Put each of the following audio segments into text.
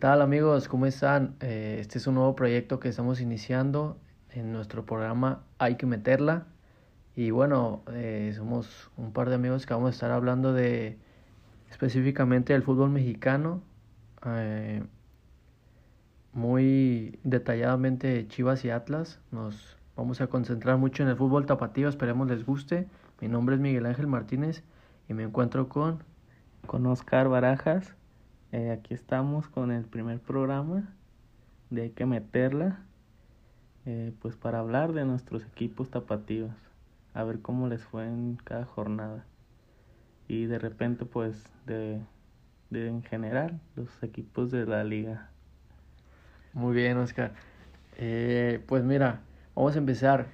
¿Qué tal amigos? ¿Cómo están? Eh, este es un nuevo proyecto que estamos iniciando en nuestro programa Hay que meterla. Y bueno, eh, somos un par de amigos que vamos a estar hablando de específicamente del fútbol mexicano. Eh, muy detalladamente Chivas y Atlas. Nos vamos a concentrar mucho en el fútbol tapatío, esperemos les guste. Mi nombre es Miguel Ángel Martínez y me encuentro con... Con Oscar Barajas. Eh, aquí estamos con el primer programa de Hay que meterla, eh, pues para hablar de nuestros equipos tapatíos, a ver cómo les fue en cada jornada. Y de repente pues de, de en general los equipos de la liga. Muy bien, Oscar. Eh, pues mira, vamos a empezar.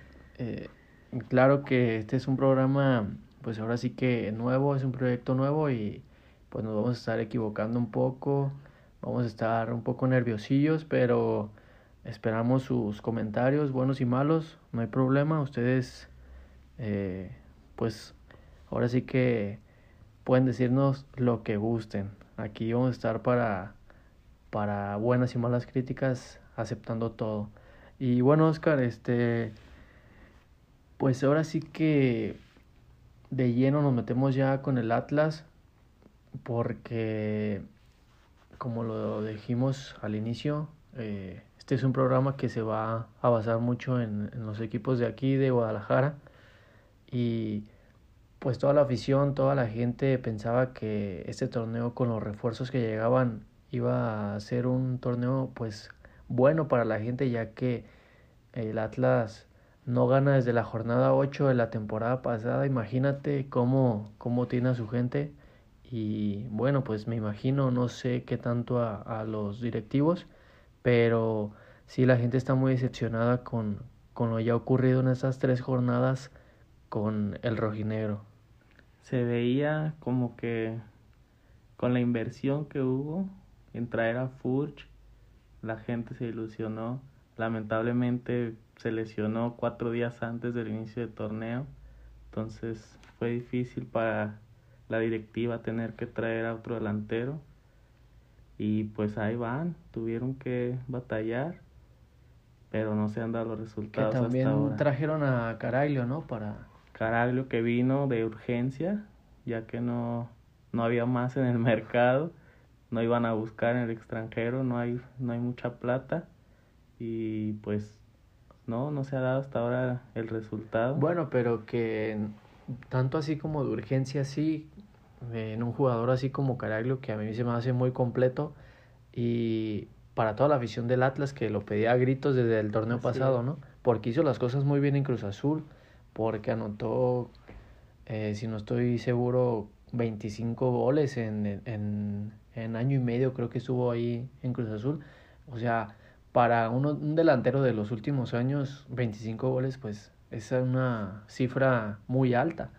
Claro que este es un programa, pues ahora sí que nuevo, es un proyecto nuevo y pues nos vamos a estar equivocando un poco, vamos a estar un poco nerviosillos, pero esperamos sus comentarios, buenos y malos, no hay problema, ustedes eh, pues ahora sí que pueden decirnos lo que gusten. Aquí vamos a estar para, para buenas y malas críticas, aceptando todo. Y bueno, Oscar, este, pues ahora sí que de lleno nos metemos ya con el Atlas, porque como lo dijimos al inicio, eh, este es un programa que se va a basar mucho en, los equipos de aquí, de Guadalajara, y pues toda la afición, toda la gente pensaba que este torneo con los refuerzos que llegaban iba a ser un torneo pues bueno para la gente ya que el Atlas no gana desde la jornada 8 de la temporada pasada. Imagínate cómo, cómo tiene a su gente. Y bueno, pues me imagino, no sé qué tanto a, a los directivos, pero sí la gente está muy decepcionada con, con lo ya ocurrido en estas tres jornadas con el rojinegro. Se veía como que con la inversión que hubo en traer a Furch, la gente se ilusionó. Lamentablemente se lesionó cuatro días antes del inicio del torneo, entonces fue difícil para la directiva tener que traer a otro delantero. Y pues ahí van, tuvieron que batallar, pero no se han dado los resultados. Que también hasta ahora. trajeron a Caraglio, ¿no? Para Caraglio que vino de urgencia, ya que no, no había más en el mercado, no iban a buscar en el extranjero, no hay, no hay mucha plata y pues no, no se ha dado hasta ahora el resultado. Bueno, pero que tanto así como de urgencia, sí, en un jugador así como Caraglio, que a mí se me hace muy completo, y para toda la afición del Atlas, que lo pedía a gritos desde el torneo Así pasado. ¿no? Porque hizo las cosas muy bien en Cruz Azul, porque anotó, eh, si no estoy seguro, 25 goles en, en, en año y medio, creo que estuvo ahí en Cruz Azul. O sea, para uno, un delantero de los últimos años, 25 goles, pues es una cifra muy alta.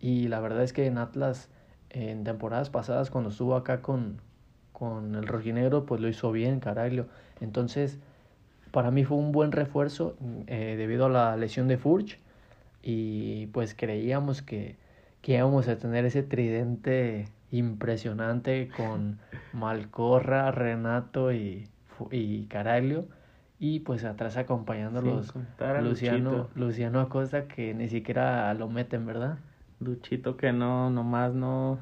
Y la verdad es que en Atlas, en temporadas pasadas, cuando estuvo acá con, con el rojinegro, pues lo hizo bien, Caraglio. Entonces, para mí fue un buen refuerzo eh, debido a la lesión de Furch. Y pues creíamos que, que íbamos a tener ese tridente impresionante con Malcorra, Renato y, y Caraglio. Y pues atrás acompañándolos Luciano, Luchito. Luciano Acosta, que ni siquiera lo meten, ¿verdad? Luchito que no, nomás no,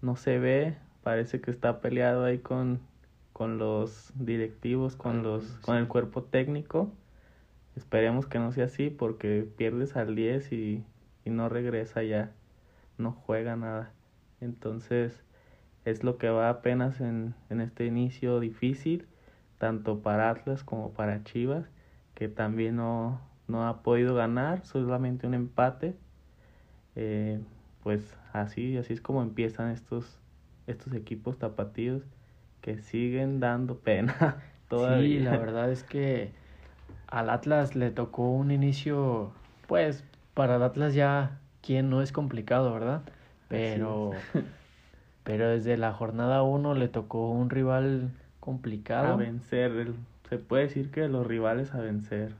no se ve, parece que está peleado ahí con, con los directivos, con los, con el cuerpo técnico. Esperemos que no sea así porque pierdes al 10 y, y no regresa ya, no juega nada. Entonces es lo que va apenas en, en este inicio difícil, tanto para Atlas como para Chivas, que también no, no ha podido ganar, solamente un empate. Eh, pues así, así es como empiezan estos, estos equipos tapatíos que siguen dando pena todavía. Sí, la verdad es que al Atlas le tocó un inicio, pues para el Atlas ya, quien no es complicado, ¿verdad? Pero, pero desde la jornada 1 le tocó un rival a complicado. vencer, el- se puede decir que los rivales a vencer,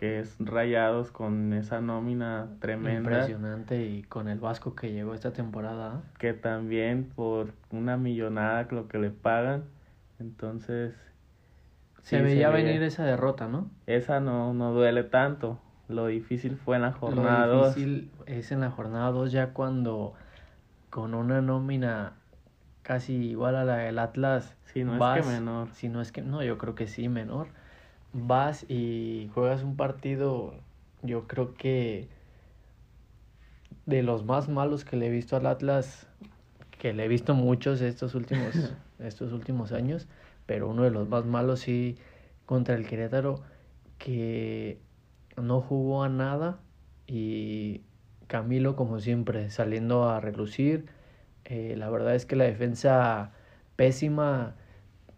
que es Rayados con esa nómina tremenda, Impresionante y con el Vasco que llegó esta temporada. que también por una millonada lo que le pagan, Entonces... Se veía venir esa derrota, ¿no? Esa no, no duele tanto. Lo difícil fue en la jornada 2. Lo difícil es en la jornada 2 ya cuando con una nómina casi igual a la del Atlas. Si no es que menor. Si no es que, no, yo creo que sí, menor. Vas y juegas un partido, yo creo que de los más malos que le he visto al Atlas, que le he visto muchos estos últimos, estos últimos años, pero uno de los más malos sí contra el Querétaro, que no jugó a nada y Camilo como siempre saliendo a relucir. Eh, la verdad es que la defensa pésima,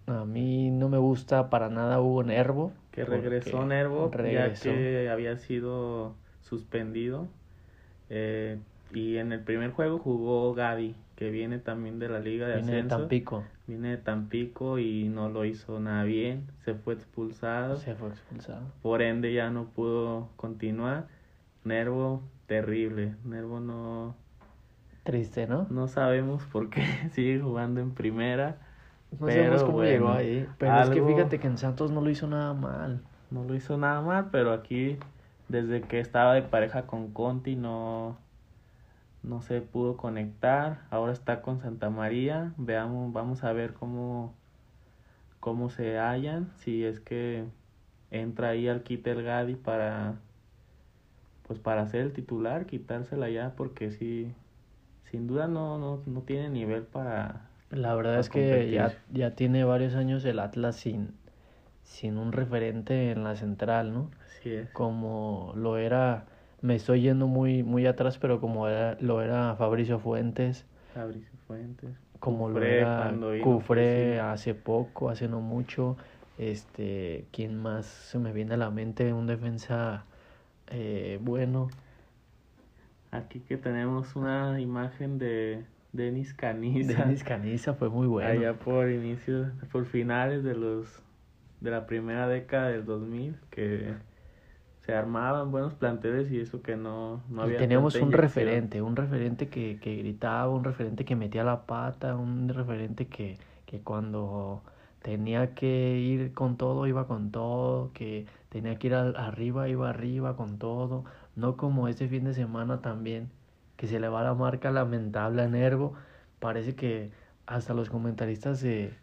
a mí no me gusta para nada Hugo Nervo. Que regresó Nervo ya que había sido suspendido. Eh, y en el primer juego jugó Gaby, que viene también de la Liga de viene de Tampico. Viene de Tampico y no lo hizo nada bien. Se fue expulsado. Se fue expulsado. Por ende ya no pudo continuar. Nervo, terrible. Nervo no... Triste, ¿no? No sabemos por qué sigue jugando en primera. No sabemos cómo llegó ahí. Pero es que fíjate que en Santos no lo hizo nada mal. No lo hizo nada mal, pero aquí desde que estaba de pareja con Conti no, no se pudo conectar. Ahora está con Santa María. Veamos, vamos a ver cómo, cómo se hallan. Si es que entra ahí al quite el Gadi para pues para ser el titular, quitársela ya porque sí sin duda no, no, no tiene nivel para la verdad es que ya, ya tiene varios años el Atlas sin, sin un referente en la central, ¿no? Así es. Como lo era, me estoy yendo muy, muy atrás, pero como era, lo era Fabricio Fuentes. Fabricio Fuentes. Como lo era Cufré hace poco, hace no mucho. Este, ¿quién más se me viene a la mente? Un defensa eh, bueno. Aquí que tenemos una imagen de Denis Caniza. Denis Caniza fue muy bueno. Allá por inicios, por finales de los de la primera década del 2000 que se armaban buenos planteles y eso que no, no había. teníamos un referente, un referente que, que gritaba, un referente que metía la pata, un referente que, que cuando tenía que ir con todo, iba con todo, que tenía que ir arriba, iba arriba con todo, no como este fin de semana también, que se le va la marca lamentable a Nervo. Parece que hasta los comentaristas de,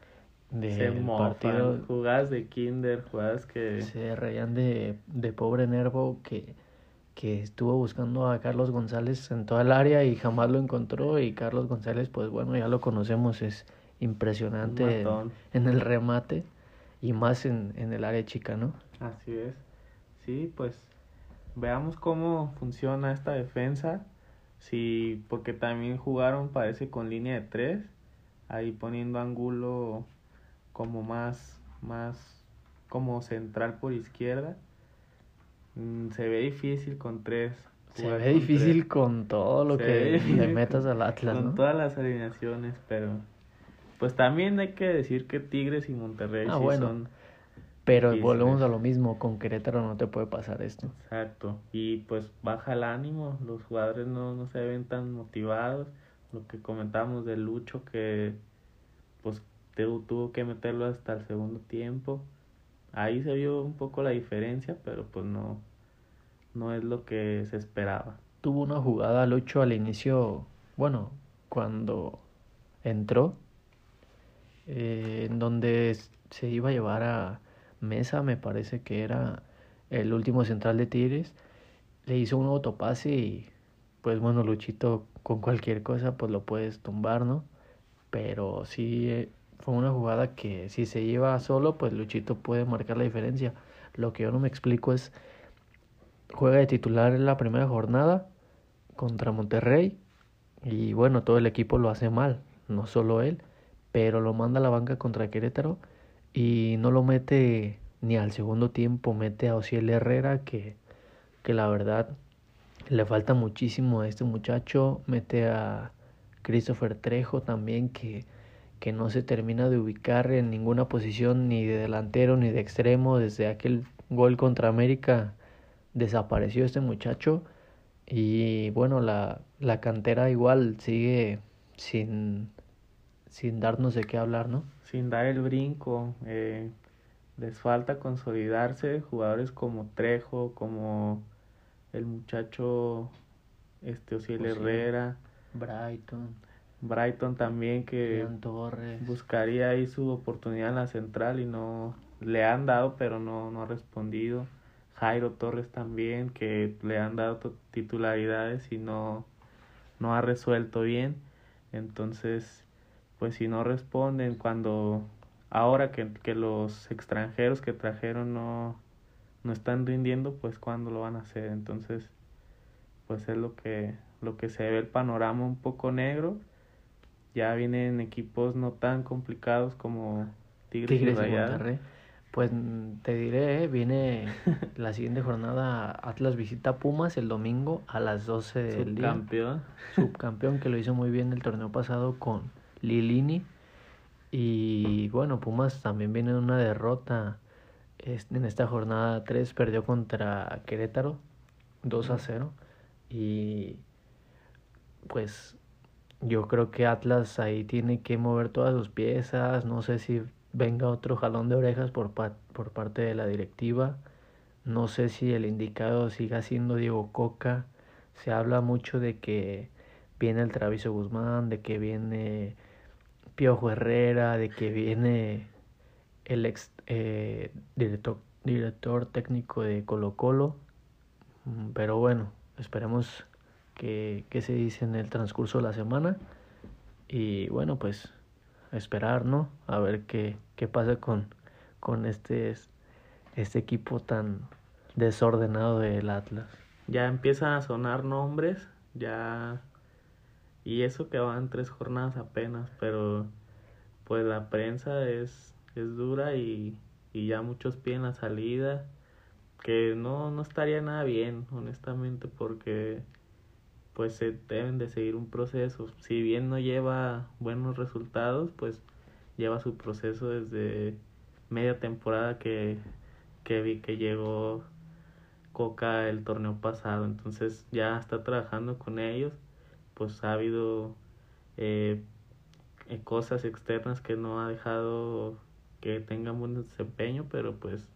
de se partido jugadas de kinder, jugadas que se reían de, de pobre Nervo que, que estuvo buscando a Carlos González en toda el área y jamás lo encontró y Carlos González pues bueno ya lo conocemos es impresionante en, en, el remate y más en, en el área chica, ¿no? Así es. Sí, pues veamos cómo funciona esta defensa Sí, porque también jugaron, parece, con línea de tres, ahí poniendo ángulo como más, más como central por izquierda. Mm, se ve difícil con tres. Se ve difícil con todo lo que le metas al Atlas, Con todas las alineaciones, pero pues también hay que decir que Tigres y Monterrey ah, sí son pero volvemos a lo mismo, con Querétaro no te puede pasar esto. Exacto, y pues baja el ánimo, los jugadores no, no se ven tan motivados, lo que comentamos de Lucho que pues tuvo que meterlo hasta el segundo tiempo, ahí se vio un poco la diferencia, pero pues no, no es lo que se esperaba. Tuvo una jugada Lucho al inicio, bueno, cuando entró, eh, en donde se iba a llevar a Mesa, me parece que era el último central de Tigres, le hizo un autopase y pues bueno, Luchito con cualquier cosa pues lo puedes tumbar, ¿no? Pero sí eh, fue una jugada que si se lleva solo pues Luchito puede marcar la diferencia. Lo que yo no me explico es juega de titular en la primera jornada contra Monterrey y bueno, todo el equipo lo hace mal, no solo él, pero lo manda a la banca contra Querétaro y no lo mete ni al segundo tiempo, mete a Ociel Herrera que, que la verdad le falta muchísimo a este muchacho, mete a Christopher Trejo también que, que no se termina de ubicar en ninguna posición ni de delantero ni de extremo, desde aquel gol contra América desapareció este muchacho. Y bueno la, la cantera igual sigue sin, sin darnos de qué hablar, ¿no? sin dar el brinco. Eh, les falta consolidarse jugadores como Trejo, como el muchacho este Osiel Herrera, Brighton, Brighton también que buscaría ahí su oportunidad en la central y no le han dado pero no, no ha respondido. Jairo Torres también que le han dado titularidades y no, no ha resuelto bien. Entonces, pues si no responden cuando ahora que, que los extranjeros que trajeron no, no están rindiendo, pues cuándo lo van a hacer. Entonces, pues es lo que, lo que se ve el panorama un poco negro. Ya vienen equipos no tan complicados como Tigres, y Monterrey. Pues te diré, viene la siguiente jornada Atlas visita Pumas el domingo a las 12 del día. Subcampeón. Subcampeón que lo hizo muy bien el torneo pasado con Lilini. Y bueno, Pumas también viene de una derrota en esta jornada 3, perdió contra Querétaro 2 a 0. Y pues yo creo que Atlas ahí tiene que mover todas sus piezas. No sé si venga otro jalón de orejas por, por parte de la directiva. No sé si el indicado siga siendo Diego Coca. Se habla mucho de que viene el Traviso Guzmán, de que viene Piojo Herrera, de que viene el ex eh, director, técnico de Colo Colo. Mm, pero bueno, esperemos que, que se dice en el transcurso de la semana. Y bueno, pues esperar, ¿no? A ver qué, qué pasa con, con este, este equipo tan desordenado del Atlas. Ya empiezan a sonar nombres, ya... Y eso que van tres jornadas apenas, pero pues la prensa es, es dura y, y ya muchos piden la salida, que no, no estaría nada bien, honestamente, porque pues se deben de seguir un proceso. Si bien no lleva buenos resultados, pues lleva su proceso desde media temporada que, que vi que llegó Coca el torneo pasado. Entonces ya está trabajando con ellos. Pues ha habido eh, eh, cosas externas que no ha dejado que tengan buen desempeño, pero pues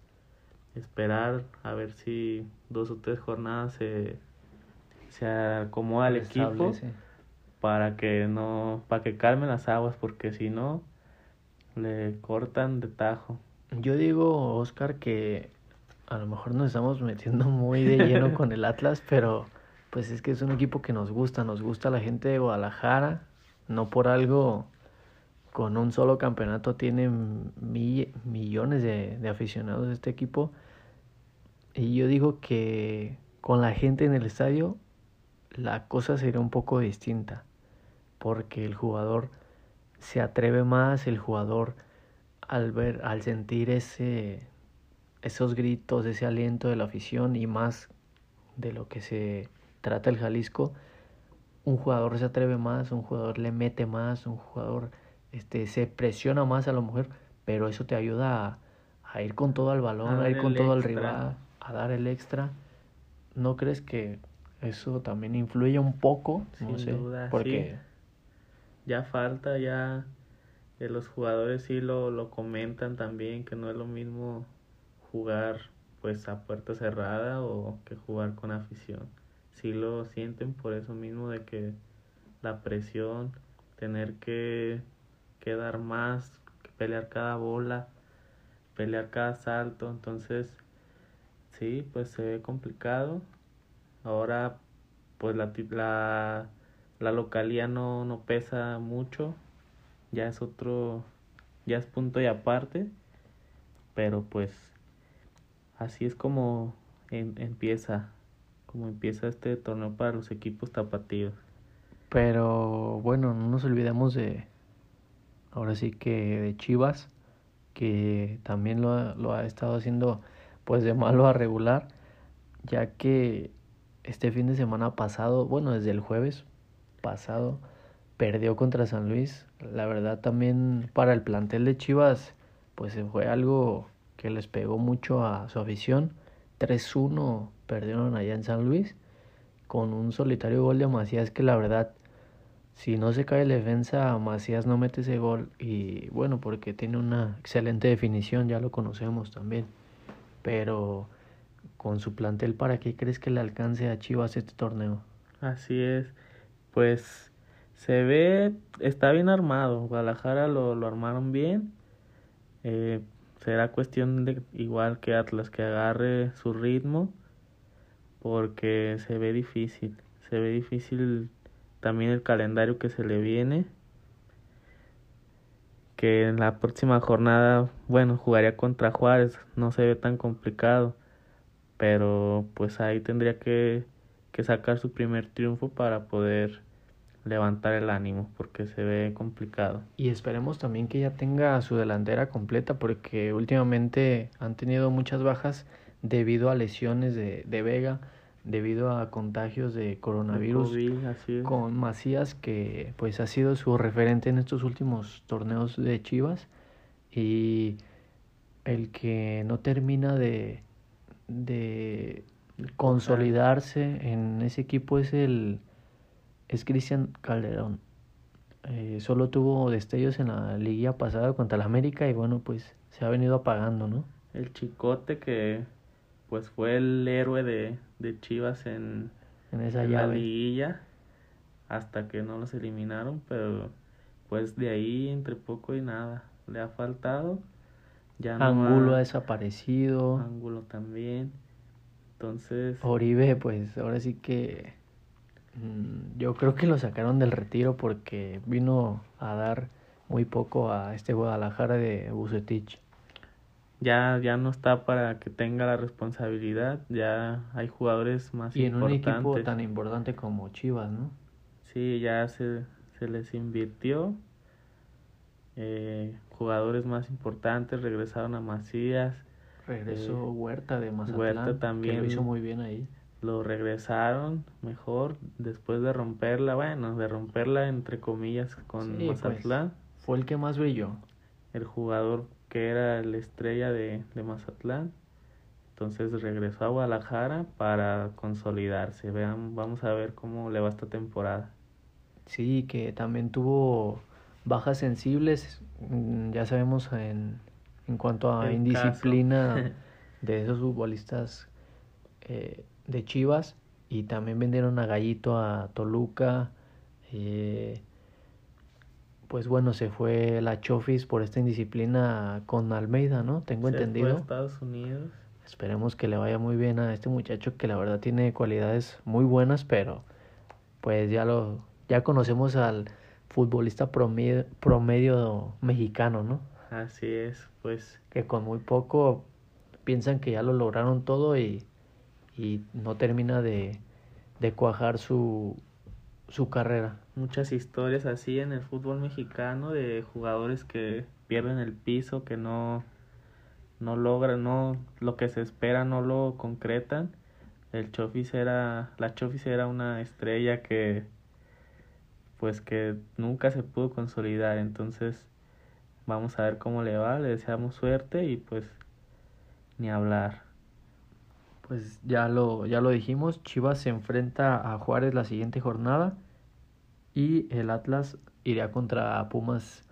esperar a ver si dos o tres jornadas se se acomoda el equipo para que no, para que calmen las aguas, porque si no, le cortan de tajo. Yo digo, Oscar, que a lo mejor nos estamos metiendo muy de lleno con el Atlas, pero pues es que es un equipo que nos gusta, nos gusta la gente de Guadalajara, no por algo con un solo campeonato tiene millones de, de aficionados este equipo. Y yo digo que con la gente en el estadio la cosa sería un poco distinta, porque el jugador se atreve más, el jugador al ver, al sentir ese, esos gritos, ese aliento de la afición y más de lo que se trata el Jalisco, un jugador se atreve más, un jugador le mete más, un jugador este, se presiona más a la mujer, pero eso te ayuda a, ir con todo al balón, a, ir con todo al rival, a dar el extra. ¿No crees que eso también influye un poco, no sé, duda, porque ya falta, ya los jugadores sí lo, lo comentan también, que no es lo mismo jugar pues a puerta cerrada o que jugar con afición. Sí lo sienten por eso mismo de que la presión, tener que, que dar más, pelear cada bola, pelear cada salto, entonces sí, pues se ve complicado. Ahora pues la, la, la localía no, no pesa mucho, ya es otro, ya es punto y aparte, pero pues así es como empieza, como empieza este torneo para los equipos tapatíos. Pero bueno, no nos olvidemos de, ahora sí que de Chivas, que también lo, lo ha estado haciendo pues de malo a regular, ya que este fin de semana pasado, bueno, desde el jueves pasado, perdió contra San Luis. La verdad también para el plantel de Chivas, pues fue algo que les pegó mucho a su afición. 3-1 perdieron allá en San Luis con un solitario gol de Macías que la verdad si no se cae la defensa, Macías no mete ese gol. Y bueno, porque tiene una excelente definición, ya lo conocemos también. Pero con su plantel, ¿para qué crees que le alcance a Chivas este torneo? Así es. Pues se ve, está bien armado. Guadalajara lo, lo armaron bien. Eh, será cuestión de igual que Atlas que agarre su ritmo porque se ve difícil. Se ve difícil también el calendario que se le viene. Que en la próxima jornada, bueno, jugaría contra Juárez, no se ve tan complicado. Pero pues ahí tendría que, que sacar su primer triunfo para poder levantar el ánimo porque se ve complicado. Y esperemos también que ya tenga su delantera completa porque últimamente han tenido muchas bajas debido a lesiones de, de Vega, debido a contagios de coronavirus con Macías que pues ha sido su referente en estos últimos torneos de Chivas y el que no termina de de consolidarse en ese equipo es el es Cristian Calderón. Eh, solo tuvo destellos en la liguilla pasada contra el América y bueno, pues se ha venido apagando, ¿no? El chicote que pues fue el héroe de, de Chivas en, en esa la liguilla hasta que no los eliminaron, pero pues de ahí entre poco y nada le ha faltado. Ya Angulo ha, desaparecido. Angulo también. Entonces. Oribe, pues ahora sí que Mm, yo creo que lo sacaron del retiro porque vino a dar muy poco a este Guadalajara de Bucetich. Ya, ya no está para que tenga la responsabilidad, ya hay jugadores más y en un equipo tan importante como Chivas, ¿no? Sí, ya se, se les invirtió. Eh, jugadores más importantes regresaron a Macías. Regresó eh, Huerta de Mazatlán. Huerta también. Que lo hizo muy bien ahí lo regresaron mejor después de romperla, bueno, de romperla entre comillas con pues, Mazatlán. fue el que más brilló. El jugador que era la estrella de, de Mazatlán. Entonces regresó a Guadalajara para consolidarse. Vean, vamos a ver cómo le va esta temporada. Sí, que también tuvo bajas sensibles, mm, ya sabemos en, en cuanto a indisciplina de esos futbolistas eh, de Chivas y también vendieron a Gallito a Toluca. Eh, pues bueno, se fue la Chofis por esta indisciplina con Almeida, ¿no? Tengo entendido. Fue a Estados Unidos. Esperemos que le vaya muy bien a este muchacho que la verdad tiene cualidades muy buenas, pero pues ya lo ya conocemos al futbolista promedio, promedio mexicano, ¿no? Así es, pues que con muy poco piensan que ya lo lograron todo y y no termina de, de cuajar su, su carrera. Muchas historias así en el fútbol mexicano de jugadores que pierden el piso, que no, no logran, no, lo que se espera no lo concretan. El Chofis era, la Chofis era una estrella que pues que nunca se pudo consolidar, entonces vamos a ver cómo le va, le deseamos suerte y pues ni hablar pues ya lo, ya lo dijimos, Chivas se enfrenta a Juárez la siguiente jornada y el Atlas iría contra Pumas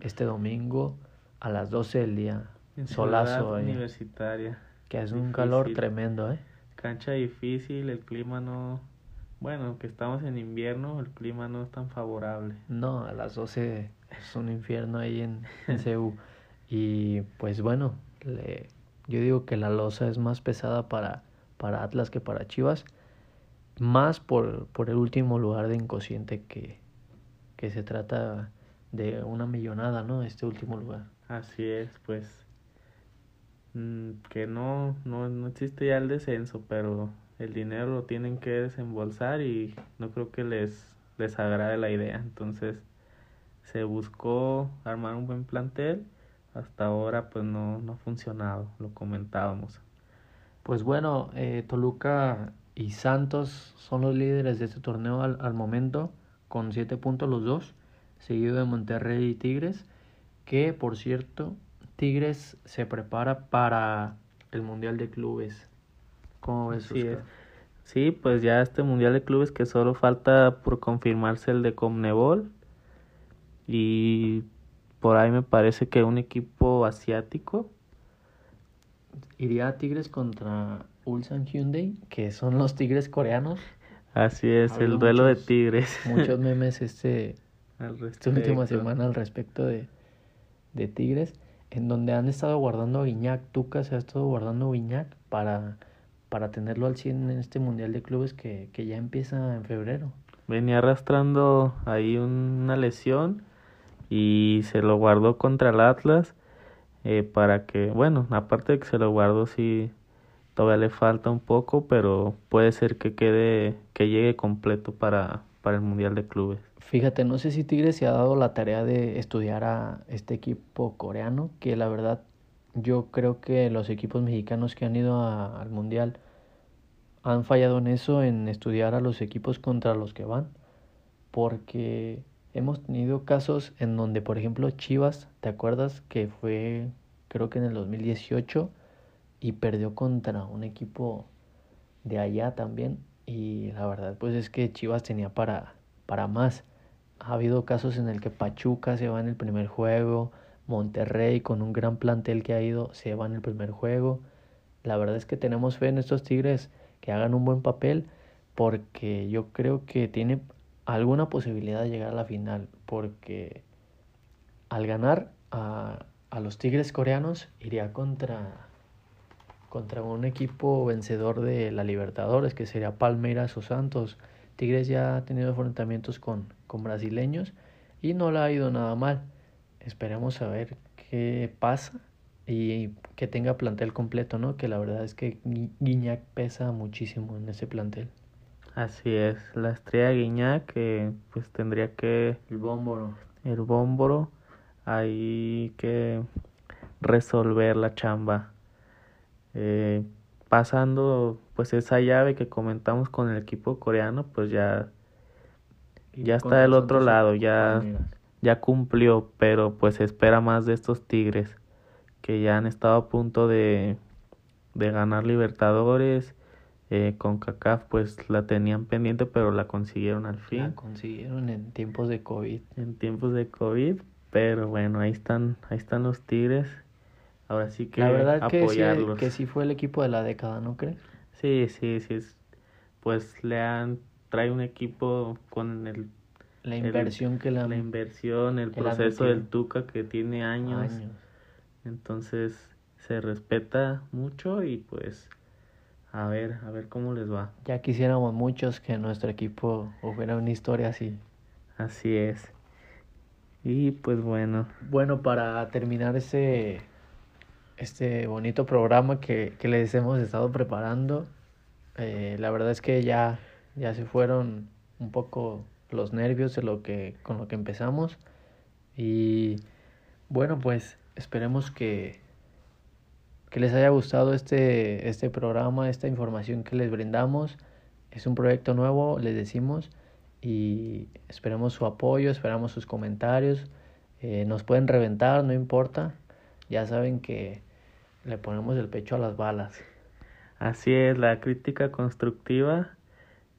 este domingo a las 12 del día. En Solazo. Universitaria. Que es un calor tremendo, ¿eh? Cancha difícil, el clima no... Bueno, que estamos en invierno, el clima no es tan favorable. No, a las 12 es un infierno ahí en, en CU. Y pues bueno, le, yo digo que la losa es más pesada para, para Atlas que para Chivas, más por, por el último lugar de inconsciente que, que se trata de una millonada, ¿no? Este último lugar. Así es, pues mm, que no, no, no existe ya el descenso, pero el dinero lo tienen que desembolsar y no creo que les, les agrade la idea. Entonces se buscó armar un buen plantel hasta ahora pues no, no ha funcionado, lo comentábamos. Pues bueno, eh, Toluca y Santos son los líderes de este torneo al, al momento, con siete puntos los dos, seguido de Monterrey y Tigres, que por cierto, Tigres se prepara para el Mundial de Clubes. ¿Cómo ves, sí, Sí, pues ya este Mundial de Clubes que solo falta por confirmarse el de Comnebol. Y por ahí me parece que un equipo asiático. Iría Tigres contra Ulsan Hyundai, que son los Tigres coreanos. Así es, el duelo de Tigres. Muchos memes este, esta última semana al respecto de, de Tigres, en donde han estado guardando a Guiñac. Tuca se ha estado guardando a Guiñac para, para tenerlo al 100 en este Mundial de Clubes que, que ya empieza en febrero. Venía arrastrando ahí una lesión y se lo guardó contra el Atlas eh, para que, bueno, aparte de que se lo guardó, sí, todavía le falta un poco, pero puede ser que quede, que llegue completo para, para el Mundial de Clubes. Fíjate, no sé si Tigres se ha dado la tarea de estudiar a este equipo coreano, que la verdad yo creo que los equipos mexicanos que han ido al Mundial han fallado en eso, en estudiar a los equipos contra los que van, porque hemos tenido casos en donde, por ejemplo, Chivas, ¿te acuerdas que fue creo que en el 2018 y perdió contra un equipo de allá también? Y la verdad pues es que Chivas tenía para, para más. Ha habido casos en el que Pachuca se va en el primer juego, Monterrey con un gran plantel que ha ido se va en el primer juego. La verdad es que tenemos fe en estos Tigres que hagan un buen papel porque yo creo que tiene alguna posibilidad de llegar a la final porque al ganar a, a los Tigres coreanos iría contra contra un equipo vencedor de la Libertadores que sería Palmeiras o Santos. Tigres ya ha tenido enfrentamientos con, con brasileños y no le ha ido nada mal. Esperemos a ver qué pasa y que tenga plantel completo, ¿no? Que la verdad es que Guiñac pesa muchísimo en ese plantel. Así es, la estrella Guiñac que pues tendría que... El bómboro. El bómboro, hay que resolver la chamba. Eh, pasando pues esa llave que comentamos con el equipo coreano, pues ya, ya está del otro lado, ya, ya cumplió, pero pues se espera más de estos Tigres que ya han estado a punto de, de ganar Libertadores. Eh, con CACAF pues la tenían pendiente pero la consiguieron al fin. La consiguieron en tiempos de COVID. En tiempos de COVID, pero bueno, ahí están, ahí están los Tigres. Ahora sí que La verdad que sí, que sí fue el equipo de la década, ¿no crees? Sí, sí, sí. Pues le han trae un equipo con el la inversión que la la inversión, el proceso del Tuca que tiene años. años. Entonces se respeta mucho y pues a ver, a ver cómo les va. Ya quisiéramos muchos que nuestro equipo hubiera una historia así. Así es. Y pues bueno. Bueno, para terminar este, este bonito programa que, que les hemos estado preparando, eh, la verdad es que ya, ya se fueron un poco los nervios de lo que, con lo que empezamos. Y bueno, pues esperemos que, que les haya gustado este, este programa, esta información que les brindamos. Es un proyecto nuevo, les decimos, y esperemos su apoyo, esperamos sus comentarios. Eh, nos pueden reventar, no importa. Ya saben que le ponemos el pecho a las balas. Así es, la crítica constructiva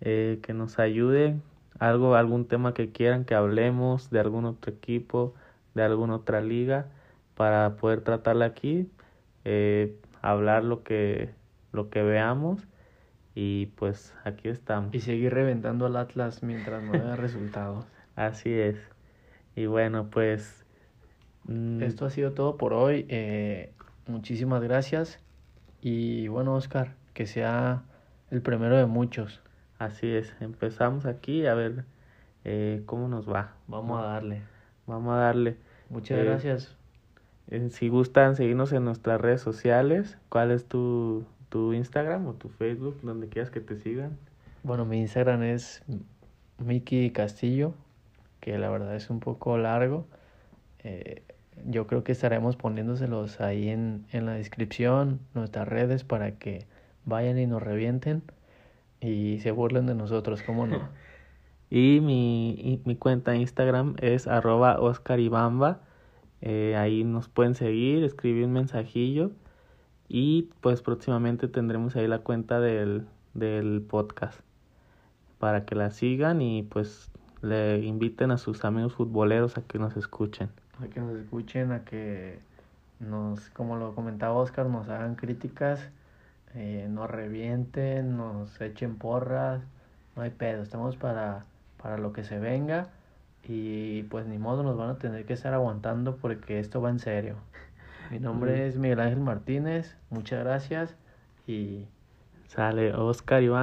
eh, que nos ayude, algo, algún tema que quieran que hablemos de algún otro equipo, de alguna otra liga, para poder tratarla aquí eh, hablar lo que, lo que veamos y pues aquí estamos. Y seguir reventando al Atlas mientras no haya resultados. Así es. Y bueno, pues... Mm, Esto ha sido todo por hoy. Eh, muchísimas gracias. Y bueno, Oscar, que sea el primero de muchos. Así es. Empezamos aquí a ver eh, cómo nos va. Vamos a darle. Vamos a darle. Muchas gracias eh, si gustan seguirnos en nuestras redes sociales, ¿cuál es tu, tu Instagram o tu Facebook, donde quieras que te sigan? Bueno, mi Instagram es Miki Castillo, que la verdad es un poco largo. Eh, yo creo que estaremos poniéndoselos ahí en, en la descripción, nuestras redes, para que vayan y nos revienten y se burlen de nosotros, ¿cómo no? y mi, mi cuenta Instagram es arroba oscaribamba eh, ahí nos pueden seguir, escribir un mensajillo y pues próximamente tendremos ahí la cuenta del, del podcast para que la sigan y pues le inviten a sus amigos futboleros a que nos escuchen. A que nos escuchen, a que nos, como lo comentaba Oscar, nos hagan críticas, eh, nos revienten, nos echen porras, no hay pedo, estamos para, para lo que se venga y pues ni modo nos van a tener que estar aguantando porque esto va en serio. Mi nombre es Miguel Ángel Martínez, muchas gracias y sale Oscar Iván.